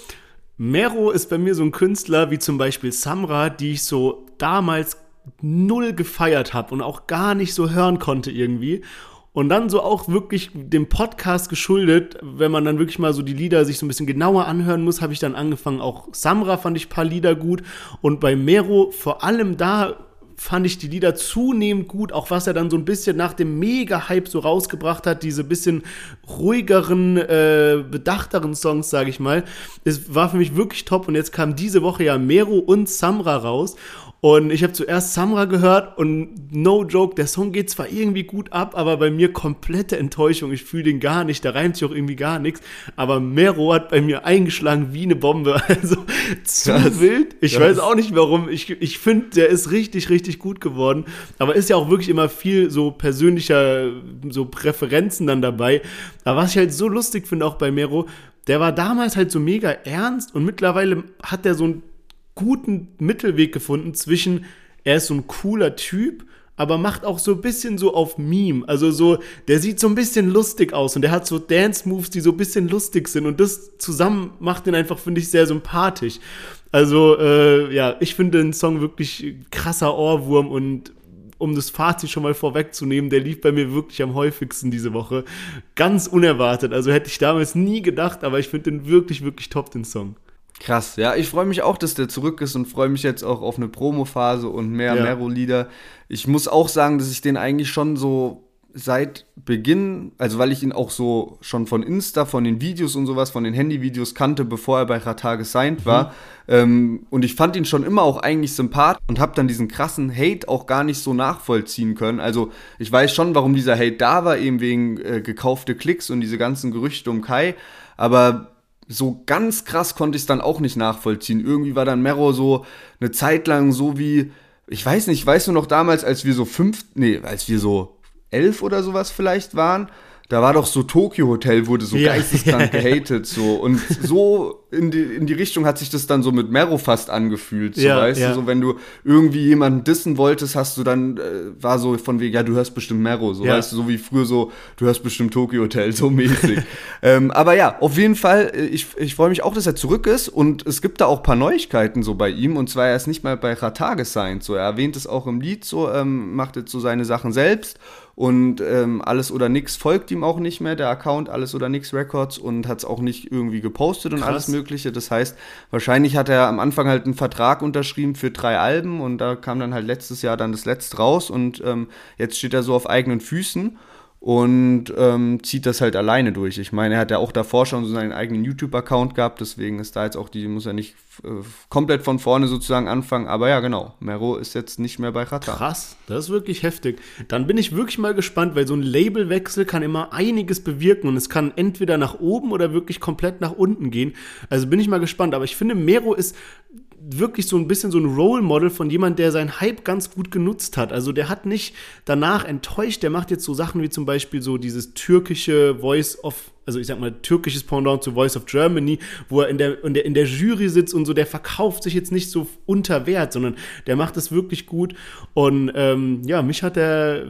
Mero ist bei mir so ein Künstler wie zum Beispiel Samra, die ich so damals null gefeiert habe und auch gar nicht so hören konnte irgendwie. Und dann so auch wirklich dem Podcast geschuldet, wenn man dann wirklich mal so die Lieder sich so ein bisschen genauer anhören muss, habe ich dann angefangen, auch Samra fand ich ein paar Lieder gut und bei Mero vor allem da fand ich die Lieder zunehmend gut, auch was er dann so ein bisschen nach dem Mega-Hype so rausgebracht hat, diese bisschen ruhigeren, äh, bedachteren Songs, sage ich mal. Es war für mich wirklich top und jetzt kam diese Woche ja Mero und Samra raus und ich habe zuerst Samra gehört und no joke, der Song geht zwar irgendwie gut ab, aber bei mir komplette Enttäuschung. Ich fühle den gar nicht, da reimt sich auch irgendwie gar nichts. Aber Mero hat bei mir eingeschlagen wie eine Bombe. [laughs] Also zu das, wild. Ich das. weiß auch nicht warum. Ich, ich finde, der ist richtig, richtig gut geworden. Aber ist ja auch wirklich immer viel so persönlicher, so Präferenzen dann dabei. Aber was ich halt so lustig finde auch bei Mero, der war damals halt so mega ernst und mittlerweile hat der so ein guten Mittelweg gefunden zwischen, er ist so ein cooler Typ, aber macht auch so ein bisschen so auf Meme. Also so, der sieht so ein bisschen lustig aus und der hat so Dance-Moves, die so ein bisschen lustig sind und das zusammen macht ihn einfach, finde ich, sehr sympathisch. Also, äh, ja, ich finde den Song wirklich krasser Ohrwurm und um das Fazit schon mal vorwegzunehmen, der lief bei mir wirklich am häufigsten diese Woche. Ganz unerwartet. Also hätte ich damals nie gedacht, aber ich finde den wirklich, wirklich top, den Song. Krass, ja, ich freue mich auch, dass der zurück ist und freue mich jetzt auch auf eine Promo-Phase und mehr ja. Mero-Lieder. Ich muss auch sagen, dass ich den eigentlich schon so seit Beginn, also weil ich ihn auch so schon von Insta, von den Videos und sowas, von den Handyvideos kannte, bevor er bei Rata gesigned war. Mhm. Ähm, und ich fand ihn schon immer auch eigentlich sympathisch und habe dann diesen krassen Hate auch gar nicht so nachvollziehen können. Also ich weiß schon, warum dieser Hate da war, eben wegen äh, gekaufte Klicks und diese ganzen Gerüchte um Kai. Aber so ganz krass konnte ich es dann auch nicht nachvollziehen. Irgendwie war dann Mero so eine Zeit lang so wie, ich weiß nicht, weißt du noch damals, als wir so fünf, nee, als wir so elf oder sowas vielleicht waren, da war doch so Tokyo Hotel wurde so ja, geisteskrank ja, [laughs] gehatet so. Und so in die, in die Richtung hat sich das dann so mit Mero fast angefühlt, so ja, weißt du, so wenn du irgendwie jemanden dissen wolltest, hast du dann äh, war so von wegen ja, du hörst bestimmt Mero, so weißt du, so wie früher so du hörst bestimmt Tokyo Hotel so mäßig. [laughs] ähm, aber ja, auf jeden Fall äh, ich, ich freue mich auch, dass er zurück ist. Und es gibt da auch paar Neuigkeiten so bei ihm. Und zwar er ist nicht mal bei Rata gesigned, so. Er erwähnt es auch im Lied so ähm, macht jetzt so seine Sachen selbst und ähm, alles oder nix folgt ihm auch nicht mehr, der Account Alles oder nix Records und hat es auch nicht irgendwie gepostet und Krass. alles Mögliche. Das heißt, wahrscheinlich hat er am Anfang halt einen Vertrag unterschrieben für drei Alben und da kam dann halt letztes Jahr dann das letzte raus und ähm, jetzt steht er so auf eigenen Füßen und ähm, zieht das halt alleine durch. Ich meine, er hat ja auch davor schon so seinen eigenen YouTube-Account gehabt, deswegen ist da jetzt auch die, muss er nicht äh, komplett von vorne sozusagen anfangen. Aber ja, genau, Mero ist jetzt nicht mehr bei Rata. Krass, das ist wirklich heftig. Dann bin ich wirklich mal gespannt, weil so ein Labelwechsel kann immer einiges bewirken und es kann entweder nach oben oder wirklich komplett nach unten gehen. Also bin ich mal gespannt. Aber ich finde, Mero ist wirklich so ein bisschen so ein Role Model von jemand, der seinen Hype ganz gut genutzt hat. Also der hat nicht danach enttäuscht, der macht jetzt so Sachen wie zum Beispiel so dieses türkische Voice of also ich sag mal, türkisches Pendant zu Voice of Germany, wo er in der, in der, in der Jury sitzt und so, der verkauft sich jetzt nicht so unter Wert, sondern der macht es wirklich gut. Und ähm, ja, mich hat er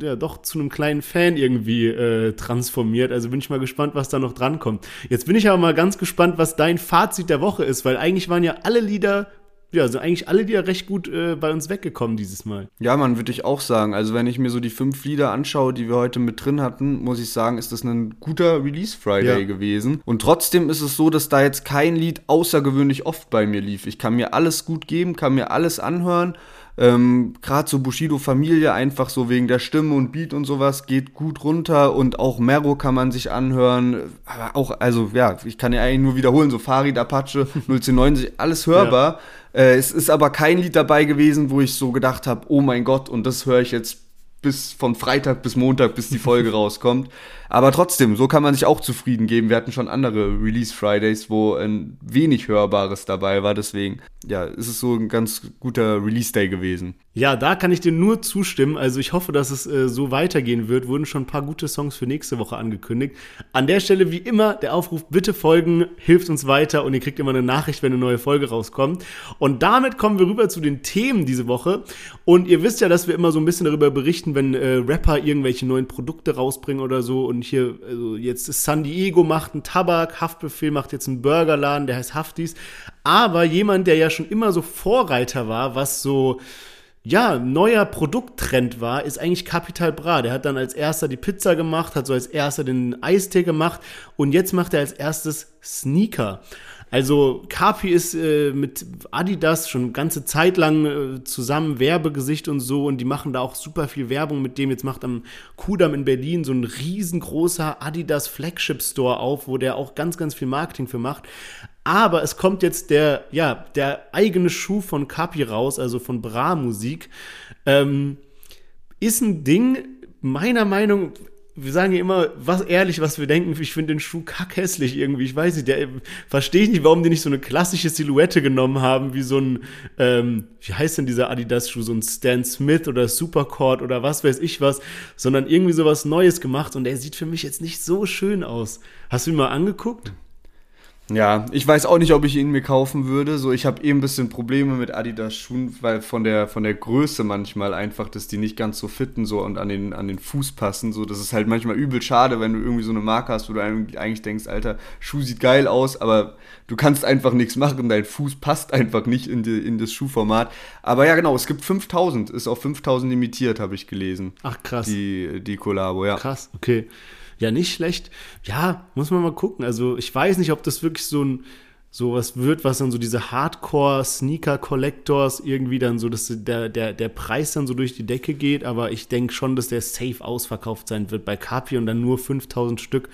ja doch zu einem kleinen Fan irgendwie äh, transformiert. Also bin ich mal gespannt, was da noch drankommt. Jetzt bin ich aber mal ganz gespannt, was dein Fazit der Woche ist, weil eigentlich waren ja alle Lieder ja, sind eigentlich alle Lieder recht gut äh, bei uns weggekommen dieses Mal. Ja, man, würde ich auch sagen. Also, wenn ich mir so die fünf Lieder anschaue, die wir heute mit drin hatten, muss ich sagen, ist das ein guter Release Friday ja. gewesen. Und trotzdem ist es so, dass da jetzt kein Lied außergewöhnlich oft bei mir lief. Ich kann mir alles gut geben, kann mir alles anhören. Ähm, Gerade so Bushido-Familie, einfach so wegen der Stimme und Beat und sowas, geht gut runter und auch Mero kann man sich anhören. Aber auch, also ja, ich kann ja eigentlich nur wiederholen, so Farid Apache, [laughs] 090, alles hörbar. Ja. Äh, es ist aber kein Lied dabei gewesen, wo ich so gedacht habe, oh mein Gott, und das höre ich jetzt bis von Freitag bis Montag, bis die Folge [laughs] rauskommt. Aber trotzdem, so kann man sich auch zufrieden geben. Wir hatten schon andere Release Fridays, wo ein wenig Hörbares dabei war. Deswegen, ja, ist es so ein ganz guter Release Day gewesen. Ja, da kann ich dir nur zustimmen. Also ich hoffe, dass es äh, so weitergehen wird. Wurden schon ein paar gute Songs für nächste Woche angekündigt. An der Stelle, wie immer, der Aufruf, bitte folgen, hilft uns weiter und ihr kriegt immer eine Nachricht, wenn eine neue Folge rauskommt. Und damit kommen wir rüber zu den Themen diese Woche. Und ihr wisst ja, dass wir immer so ein bisschen darüber berichten, wenn äh, Rapper irgendwelche neuen Produkte rausbringen oder so. Und hier, also jetzt ist San Diego macht einen Tabak, Haftbefehl macht jetzt einen Burgerladen, der heißt Haftis. Aber jemand, der ja schon immer so Vorreiter war, was so ja, neuer Produkttrend war, ist eigentlich Capital Bra. Der hat dann als erster die Pizza gemacht, hat so als erster den Eistee gemacht und jetzt macht er als erstes Sneaker. Also Capi ist äh, mit Adidas schon eine ganze Zeit lang äh, zusammen Werbegesicht und so und die machen da auch super viel Werbung mit dem. Jetzt macht am Kudamm in Berlin so ein riesengroßer Adidas Flagship Store auf, wo der auch ganz, ganz viel Marketing für macht. Aber es kommt jetzt der, ja, der eigene Schuh von Kapi raus, also von Bra Musik. Ähm, ist ein Ding, meiner Meinung, wir sagen ja immer, was ehrlich, was wir denken. Ich finde den Schuh kackhässlich irgendwie. Ich weiß nicht, der verstehe ich nicht, warum die nicht so eine klassische Silhouette genommen haben, wie so ein, ähm, wie heißt denn dieser Adidas-Schuh, so ein Stan Smith oder Supercord oder was weiß ich was, sondern irgendwie so was Neues gemacht und der sieht für mich jetzt nicht so schön aus. Hast du ihn mal angeguckt? Ja, ich weiß auch nicht, ob ich ihn mir kaufen würde. So, ich habe eh ein bisschen Probleme mit Adidas Schuhen, weil von der von der Größe manchmal einfach, dass die nicht ganz so fitten so und an den an den Fuß passen. So, das ist halt manchmal übel schade, wenn du irgendwie so eine Marke hast, wo du eigentlich denkst, Alter, Schuh sieht geil aus, aber du kannst einfach nichts machen. Dein Fuß passt einfach nicht in die, in das Schuhformat. Aber ja, genau, es gibt 5000, ist auf 5000 limitiert, habe ich gelesen. Ach krass. Die die Kollabo, ja. Krass, okay ja nicht schlecht. Ja, muss man mal gucken. Also ich weiß nicht, ob das wirklich so ein sowas wird, was dann so diese Hardcore-Sneaker-Collectors irgendwie dann so, dass der, der, der Preis dann so durch die Decke geht, aber ich denke schon, dass der safe ausverkauft sein wird bei Capi und dann nur 5000 Stück.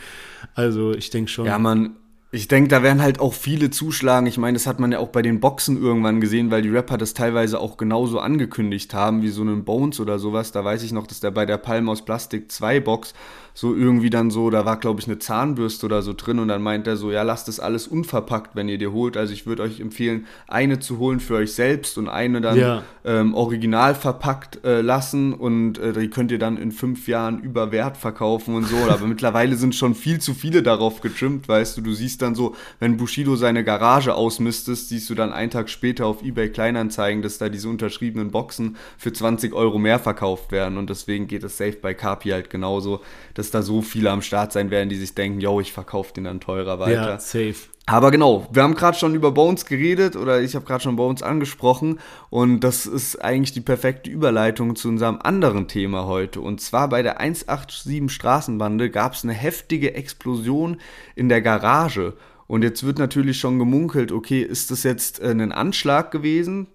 Also ich denke schon. Ja, man, ich denke, da werden halt auch viele zuschlagen. Ich meine, das hat man ja auch bei den Boxen irgendwann gesehen, weil die Rapper das teilweise auch genauso angekündigt haben, wie so einen Bones oder sowas. Da weiß ich noch, dass der bei der Palm aus Plastik 2 Box so irgendwie dann so, da war glaube ich eine Zahnbürste oder so drin und dann meint er so, ja, lasst das alles unverpackt, wenn ihr dir holt. Also ich würde euch empfehlen, eine zu holen für euch selbst und eine dann ja. ähm, original verpackt äh, lassen und äh, die könnt ihr dann in fünf Jahren über Wert verkaufen und so. [laughs] Aber mittlerweile sind schon viel zu viele darauf getrimmt, weißt du, du siehst dann so, wenn Bushido seine Garage ausmistest, siehst du dann einen Tag später auf eBay Kleinanzeigen, dass da diese unterschriebenen Boxen für 20 Euro mehr verkauft werden und deswegen geht es safe bei Carpi halt genauso. Das dass da so viele am Start sein werden, die sich denken, yo, ich verkaufe den dann teurer weiter. Ja, safe. Aber genau, wir haben gerade schon über Bones geredet oder ich habe gerade schon Bones angesprochen und das ist eigentlich die perfekte Überleitung zu unserem anderen Thema heute. Und zwar bei der 187 Straßenbande gab es eine heftige Explosion in der Garage. Und jetzt wird natürlich schon gemunkelt, okay, ist das jetzt äh, ein Anschlag gewesen?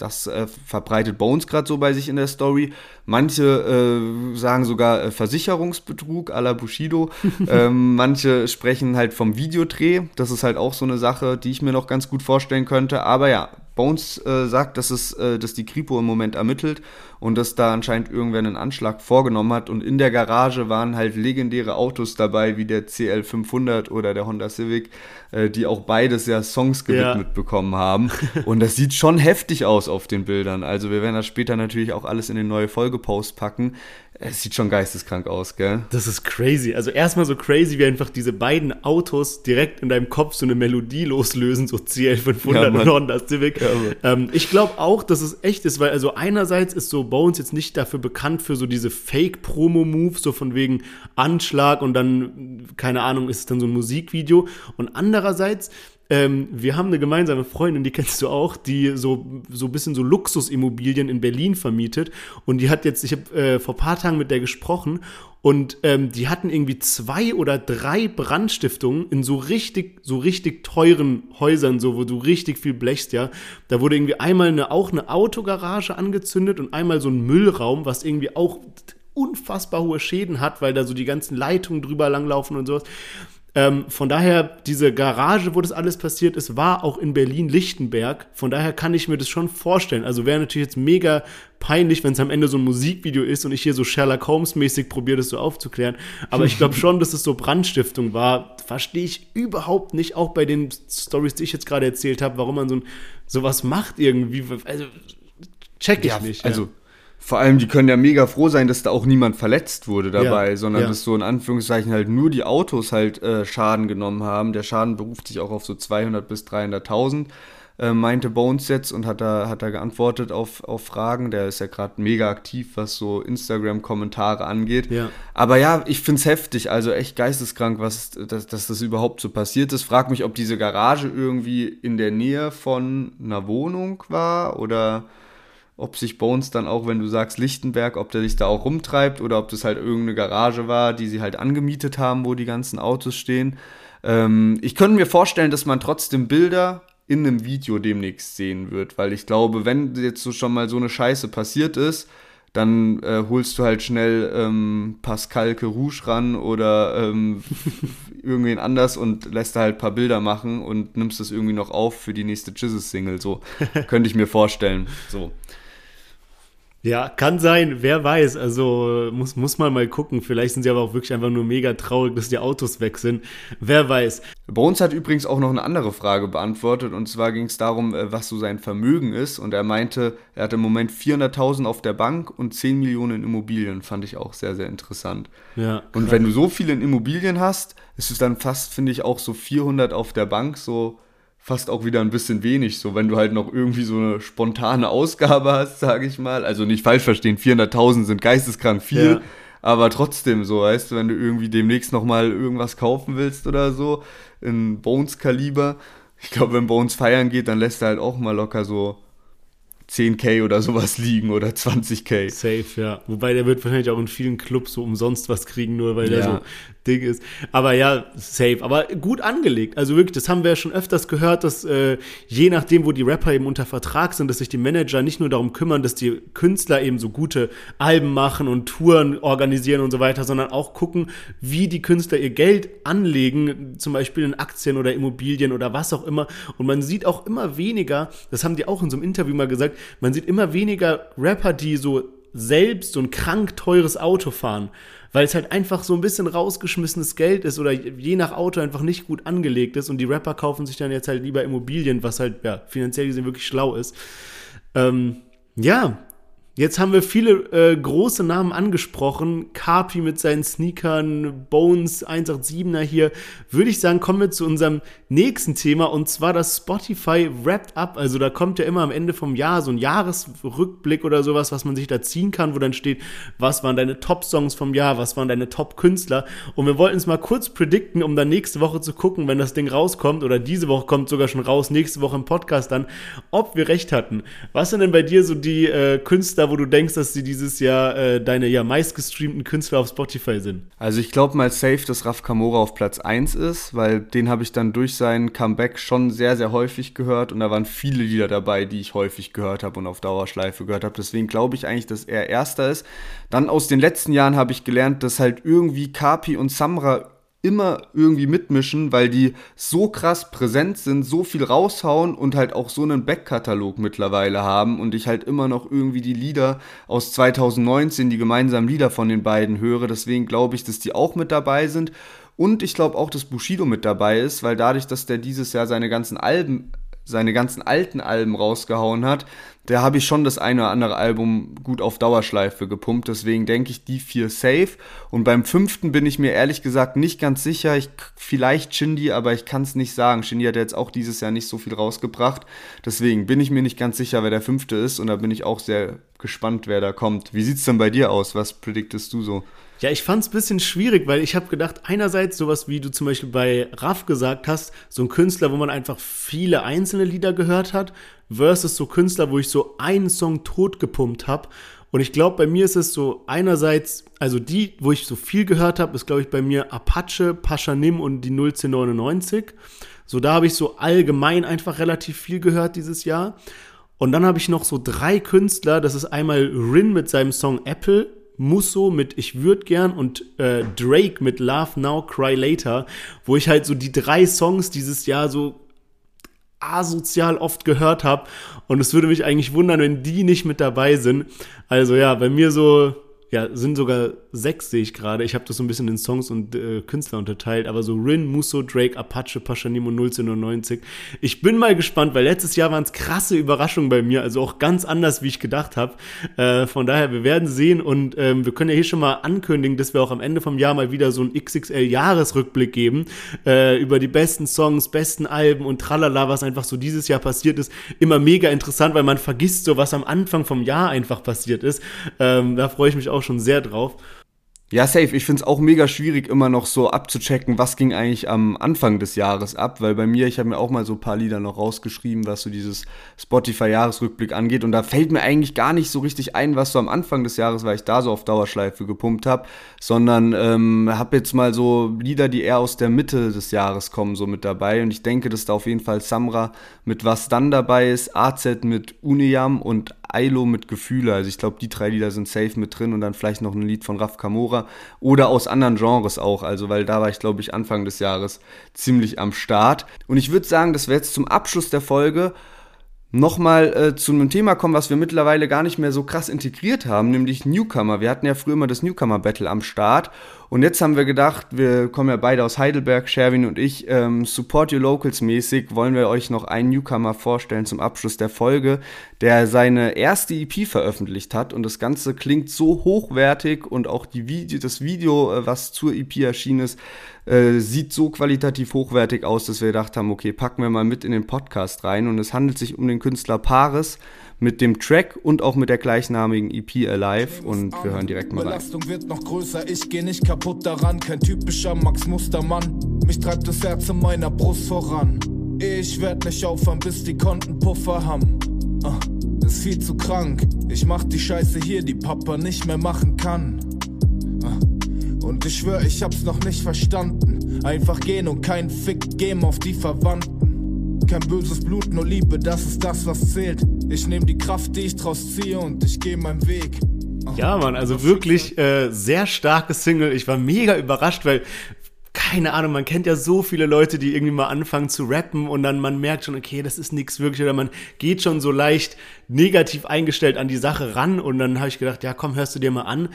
Das äh, verbreitet Bones gerade so bei sich in der Story. Manche äh, sagen sogar äh, Versicherungsbetrug à la Bushido. [laughs] ähm, manche sprechen halt vom Videodreh. Das ist halt auch so eine Sache, die ich mir noch ganz gut vorstellen könnte. Aber ja, Bones äh, sagt, dass, es, äh, dass die Kripo im Moment ermittelt und dass da anscheinend irgendwer einen Anschlag vorgenommen hat. Und in der Garage waren halt legendäre Autos dabei, wie der CL500 oder der Honda Civic, äh, die auch beides ja Songs gewidmet ja. bekommen haben. [laughs] Und das sieht schon heftig aus auf den Bildern. Also wir werden das später natürlich auch alles in den neue Folgepost packen. Es sieht schon geisteskrank aus, gell? Das ist crazy. Also erstmal so crazy, wie einfach diese beiden Autos direkt in deinem Kopf so eine Melodie loslösen, so CL500 ja, und Honda Civic. Ja, ähm, ich glaube auch, dass es echt ist, weil also einerseits ist so Bones jetzt nicht dafür bekannt für so diese Fake-Promo-Moves, so von wegen Anschlag und dann, keine Ahnung, ist es dann so ein Musikvideo. Und andererseits ähm, wir haben eine gemeinsame Freundin, die kennst du auch, die so, so ein bisschen so Luxusimmobilien in Berlin vermietet. Und die hat jetzt, ich habe äh, vor paar Tagen mit der gesprochen und ähm, die hatten irgendwie zwei oder drei Brandstiftungen in so richtig, so richtig teuren Häusern, so wo du richtig viel blechst, ja. Da wurde irgendwie einmal eine, auch eine Autogarage angezündet und einmal so ein Müllraum, was irgendwie auch unfassbar hohe Schäden hat, weil da so die ganzen Leitungen drüber langlaufen und sowas. Ähm, von daher, diese Garage, wo das alles passiert ist, war auch in Berlin-Lichtenberg. Von daher kann ich mir das schon vorstellen. Also wäre natürlich jetzt mega peinlich, wenn es am Ende so ein Musikvideo ist und ich hier so Sherlock Holmes-mäßig probiere, das so aufzuklären. Aber ich glaube schon, dass es so Brandstiftung war. Verstehe ich überhaupt nicht, auch bei den Stories, die ich jetzt gerade erzählt habe, warum man so ein, sowas macht irgendwie. Also check ich ja, nicht. Also vor allem, die können ja mega froh sein, dass da auch niemand verletzt wurde dabei, Ja, sondern ja. dass so in Anführungszeichen halt nur die Autos halt äh, Schaden genommen haben. Der Schaden beruft sich auch auf so 200 bis 300.000, äh, meinte Bones jetzt und hat da, hat da geantwortet auf, auf Fragen. Der ist ja gerade mega aktiv, was so Instagram-Kommentare angeht. Ja. Aber ja, ich find's heftig, also echt geisteskrank, was, dass, dass das überhaupt so passiert ist. Frag mich, ob diese Garage irgendwie in der Nähe von einer Wohnung war oder ob sich Bones dann auch, wenn du sagst Lichtenberg, ob der sich da auch rumtreibt oder ob das halt irgendeine Garage war, die sie halt angemietet haben, wo die ganzen Autos stehen. Ähm, ich könnte mir vorstellen, dass man trotzdem Bilder in einem Video demnächst sehen wird, weil ich glaube, wenn jetzt so schon mal so eine Scheiße passiert ist, dann äh, holst du halt schnell ähm, Pascal Kerouche ran oder ähm, [laughs] irgendwen anders und lässt da halt ein paar Bilder machen und nimmst das irgendwie noch auf für die nächste Jesus-Single. So [laughs] könnte ich mir vorstellen. So. Ja, kann sein, wer weiß. Also muss, muss man mal gucken. Vielleicht sind sie aber auch wirklich einfach nur mega traurig, dass die Autos weg sind. Wer weiß. Bones hat übrigens auch noch eine andere Frage beantwortet und zwar ging es darum, äh, was so sein Vermögen ist und er meinte, er hat im Moment 400.000 auf der Bank und 10 Millionen in Immobilien, fand ich auch sehr, sehr interessant. Ja, Und wenn du so viel in Immobilien hast, ist es dann fast, finde ich, auch so 400 auf der Bank, so fast auch wieder ein bisschen wenig, so wenn du halt noch irgendwie so eine spontane Ausgabe hast, sage ich mal. Also nicht falsch verstehen, 400.000 sind geisteskrank viel, Ja. aber trotzdem so, weißt du, wenn du irgendwie demnächst nochmal irgendwas kaufen willst oder so, in Bones-Kaliber, ich glaube, wenn Bones feiern geht, dann lässt er halt auch mal locker so 10k oder sowas liegen oder 20k. Safe, ja. Wobei der wird wahrscheinlich auch in vielen Clubs so umsonst was kriegen, nur weil der Ja. so dick ist. Aber ja, safe. Aber gut angelegt. Also wirklich, das haben wir ja schon öfters gehört, dass äh, je nachdem, wo die Rapper eben unter Vertrag sind, dass sich die Manager nicht nur darum kümmern, dass die Künstler eben so gute Alben machen und Touren organisieren und so weiter, sondern auch gucken, wie die Künstler ihr Geld anlegen, zum Beispiel in Aktien oder Immobilien oder was auch immer. Und man sieht auch immer weniger, das haben die auch in so einem Interview mal gesagt, man sieht immer weniger Rapper, die so selbst so ein krank teures Auto fahren, weil es halt einfach so ein bisschen rausgeschmissenes Geld ist oder je nach Auto einfach nicht gut angelegt ist und die Rapper kaufen sich dann jetzt halt lieber Immobilien, was halt ja finanziell gesehen wirklich schlau ist. Ähm, ja, jetzt haben wir viele äh, große Namen angesprochen. Carpi mit seinen Sneakern, Bones 187er hier. Würde ich sagen, kommen wir zu unserem nächsten Thema und zwar das Spotify Wrapped Up. Also da kommt ja immer am Ende vom Jahr so ein Jahresrückblick oder sowas, was man sich da ziehen kann, wo dann steht, was waren deine Top-Songs vom Jahr, was waren deine Top-Künstler. Und wir wollten es mal kurz predikten, um dann nächste Woche zu gucken, wenn das Ding rauskommt oder diese Woche kommt sogar schon raus, nächste Woche im Podcast dann, ob wir recht hatten. Was sind denn bei dir so die äh, Künstler, wo du denkst, dass sie dieses Jahr äh, deine ja meistgestreamten Künstler auf Spotify sind? Also ich glaube mal safe, dass Raf Kamora auf Platz 1 ist, weil den habe ich dann durch sein Comeback schon sehr, sehr häufig gehört und da waren viele Lieder dabei, die ich häufig gehört habe und auf Dauerschleife gehört habe. Deswegen glaube ich eigentlich, dass er erster ist. Dann aus den letzten Jahren habe ich gelernt, dass halt irgendwie Kapi und Samra immer irgendwie mitmischen, weil die so krass präsent sind, so viel raushauen und halt auch so einen Backkatalog mittlerweile haben und ich halt immer noch irgendwie die Lieder aus 2019, die gemeinsamen Lieder von den beiden höre. Deswegen glaube ich, dass die auch mit dabei sind. Und ich glaube auch, dass Bushido mit dabei ist, weil dadurch, dass der dieses Jahr seine ganzen Alben, seine ganzen alten Alben rausgehauen hat, da habe ich schon das eine oder andere Album gut auf Dauerschleife gepumpt. Deswegen denke ich, die vier safe. Und beim fünften bin ich mir ehrlich gesagt nicht ganz sicher. Ich, vielleicht Shindy, aber ich kann es nicht sagen. Shindy hat jetzt auch dieses Jahr nicht so viel rausgebracht. Deswegen bin ich mir nicht ganz sicher, wer der fünfte ist. Und da bin ich auch sehr gespannt, wer da kommt. Wie sieht's denn bei dir aus? Was prediktest du so? Ja, ich fand's bisschen schwierig, weil ich habe gedacht, einerseits sowas wie du zum Beispiel bei Raff gesagt hast, so ein Künstler, wo man einfach viele einzelne Lieder gehört hat, versus so Künstler, wo ich so einen Song totgepumpt habe. Und ich glaube, bei mir ist es so einerseits, also die, wo ich so viel gehört habe, ist glaube ich bei mir Apache, Paschanim und die 01099. So da habe ich so allgemein einfach relativ viel gehört dieses Jahr. Und dann habe ich noch so drei Künstler, das ist einmal Rin mit seinem Song Apple, Musso mit Ich würd gern und äh, Drake mit Love Now, Cry Later, wo ich halt so die drei Songs dieses Jahr so asozial oft gehört habe. Und es würde mich eigentlich wundern, wenn die nicht mit dabei sind. Also ja, bei mir so ja, sind sogar sechs, sehe ich gerade. Ich habe das so ein bisschen in Songs und äh, Künstler unterteilt, aber so Rin, Musso, Drake, Apache, Pashanimo 1990. Ich bin mal gespannt, weil letztes Jahr waren es krasse Überraschungen bei mir, also auch ganz anders, wie ich gedacht habe. Äh, von daher, wir werden sehen und ähm, wir können ja hier schon mal ankündigen, dass wir auch am Ende vom Jahr mal wieder so einen XXL-Jahresrückblick geben äh, über die besten Songs, besten Alben und tralala, was einfach so dieses Jahr passiert ist. Immer mega interessant, weil man vergisst so, was am Anfang vom Jahr einfach passiert ist. Ähm, da freue ich mich auch auch schon sehr drauf. Ja, safe. Ich finde es auch mega schwierig, immer noch so abzuchecken, was ging eigentlich am Anfang des Jahres ab, weil bei mir, ich habe mir auch mal so ein paar Lieder noch rausgeschrieben, was so dieses Spotify-Jahresrückblick angeht. Und da fällt mir eigentlich gar nicht so richtig ein, was so am Anfang des Jahres, weil ich da so auf Dauerschleife gepumpt habe, sondern ähm, habe jetzt mal so Lieder, die eher aus der Mitte des Jahres kommen, so mit dabei. Und ich denke, dass da auf jeden Fall Samra mit Was dann dabei ist, AZ mit Uniam und Ailo mit Gefühle. Also ich glaube, die drei Lieder sind safe mit drin und dann vielleicht noch ein Lied von Raf Kamora oder aus anderen Genres auch. Also weil da war ich, glaube ich, Anfang des Jahres ziemlich am Start. Und ich würde sagen, dass wir jetzt zum Abschluss der Folge nochmal äh, zu einem Thema kommen, was wir mittlerweile gar nicht mehr so krass integriert haben, nämlich Newcomer. Wir hatten ja früher immer das Newcomer Battle am Start und jetzt haben wir gedacht, wir kommen ja beide aus Heidelberg, Sherwin und ich, ähm, Support Your Locals mäßig wollen wir euch noch einen Newcomer vorstellen zum Abschluss der Folge, der seine erste EP veröffentlicht hat. Und das Ganze klingt so hochwertig und auch die Video, das Video, äh, was zur EP erschienen ist, äh, sieht so qualitativ hochwertig aus, dass wir gedacht haben, okay, packen wir mal mit in den Podcast rein. Und es handelt sich um den Künstler Paris mit dem Track und auch mit der gleichnamigen EP Alive und wir hören direkt mal rein. Belastung wird noch größer, ich geh nicht kaputt daran, kein typischer Max Mustermann. Mich treibt das Herz in meiner Brust voran. Ich werd nicht aufhören, bis die Konten Puffer haben. Uh, ist viel zu krank. Ich mach die Scheiße hier, die Papa nicht mehr machen kann. Uh, und ich schwör, ich hab's noch nicht verstanden. Einfach gehen und kein Fick geben auf die Verwandten. Kein böses Blut, nur Liebe, das ist das, was zählt. Ich nehme die Kraft, die ich draus ziehe und ich gehe meinen Weg. Ja, Mann, also wirklich äh, sehr starke Single. Ich war mega überrascht, weil keine Ahnung, man kennt ja so viele Leute, die irgendwie mal anfangen zu rappen und dann man merkt schon, okay, das ist nichts wirklich oder man geht schon so leicht negativ eingestellt an die Sache ran und dann habe ich gedacht, ja, komm, hörst du dir mal an.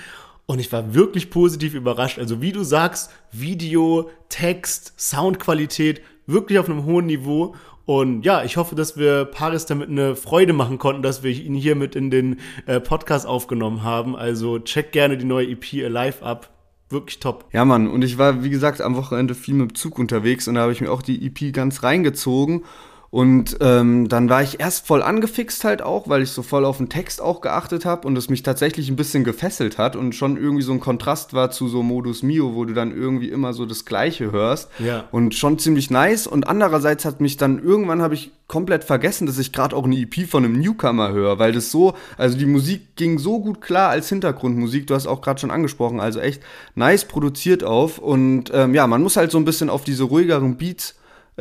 Und ich war wirklich positiv überrascht. Also wie du sagst, Video, Text, Soundqualität, wirklich auf einem hohen Niveau. Und ja, ich hoffe, dass wir Paris damit eine Freude machen konnten, dass wir ihn hier mit in den äh, Podcast aufgenommen haben. Also check gerne die neue EP Alive ab. Wirklich top. Ja, Mann. Und ich war, wie gesagt, am Wochenende viel mit dem Zug unterwegs und da habe ich mir auch die EP ganz reingezogen. Und ähm, dann war ich erst voll angefixt halt auch, weil ich so voll auf den Text auch geachtet habe und es mich tatsächlich ein bisschen gefesselt hat und schon irgendwie so ein Kontrast war zu so Modus Mio, wo du dann irgendwie immer so das Gleiche hörst. Ja. Und schon ziemlich nice. Und andererseits hat mich dann irgendwann habe ich komplett vergessen, dass ich gerade auch eine EP von einem Newcomer höre, weil das so, also die Musik ging so gut klar als Hintergrundmusik. Du hast auch gerade schon angesprochen, also echt nice produziert auf. Und ähm, ja, man muss halt so ein bisschen auf diese ruhigeren Beats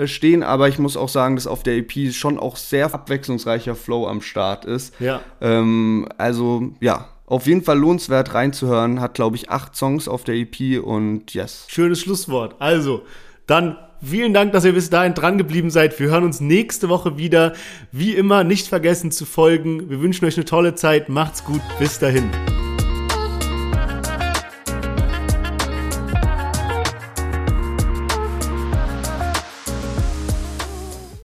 stehen, aber ich muss auch sagen, dass auf der EP schon auch sehr abwechslungsreicher Flow am Start ist. Ja. Ähm, also ja, auf jeden Fall lohnenswert reinzuhören. Hat, glaube ich, acht Songs auf der EP und yes. Schönes Schlusswort. Also, dann vielen Dank, dass ihr bis dahin dran geblieben seid. Wir hören uns nächste Woche wieder. Wie immer, nicht vergessen zu folgen. Wir wünschen euch eine tolle Zeit. Macht's gut. Bis dahin.